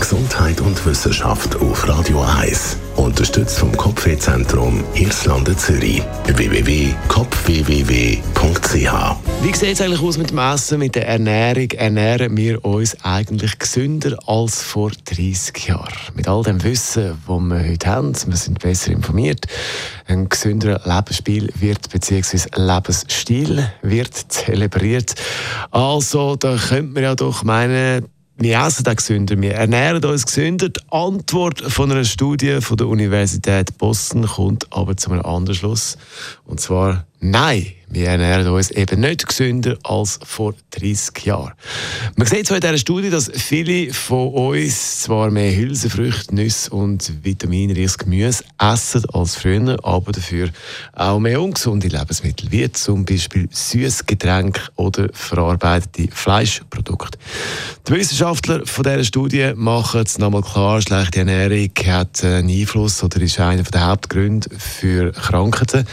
Gesundheit und Wissenschaft auf Radio 1. Unterstützt vom Kopfwehzentrum Irlande Zürich. www.kopfwww.ch Wie sieht es eigentlich aus mit dem Essen, mit der Ernährung? Ernähren wir uns eigentlich gesünder als vor 30 Jahren? Mit all dem Wissen, das wir heute haben, wir sind besser informiert, ein gesünderer Lebensstil wird bzw. Lebensstil wird zelebriert. Also, da könnte man ja doch meinen, wir essen auch gesünder, wir ernähren uns gesünder. Die Antwort von einer Studie von der Universität Boston kommt aber zu einem anderen Schluss. Und zwar nein wir ernähren uns eben nicht gesünder als vor 30 Jahren. Man sieht zwar in dieser Studie, dass viele von uns zwar mehr Hülsenfrüchte, Nüsse und vitaminreiches Gemüse essen als früher, aber dafür auch mehr ungesunde Lebensmittel, wie zum Beispiel Süßgetränke oder verarbeitete Fleischprodukte. Die Wissenschaftler von dieser Studie machen es nochmal klar, schlechte Ernährung hat einen Einfluss oder ist einer der Hauptgründe für Krankheiten.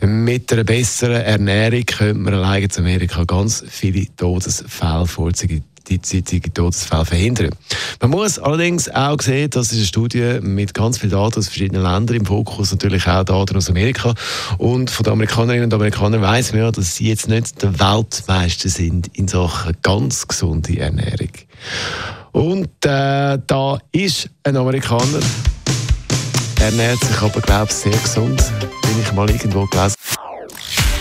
Mit einer besseren Ernährung könnte man allein in Amerika ganz viele Todesfälle vorzeigen die zeitige Todesfälle verhindern. Man muss allerdings auch sehen, dass es eine Studie mit ganz vielen Daten aus verschiedenen Ländern im Fokus natürlich auch Daten aus Amerika und von den Amerikanerinnen und Amerikanern weiß man ja, dass sie jetzt nicht der Weltmeister sind in Sachen ganz gesunde Ernährung. Und äh, da ist ein Amerikaner, ernährt sich aber glaube ich sehr gesund, bin ich mal irgendwo gelesen.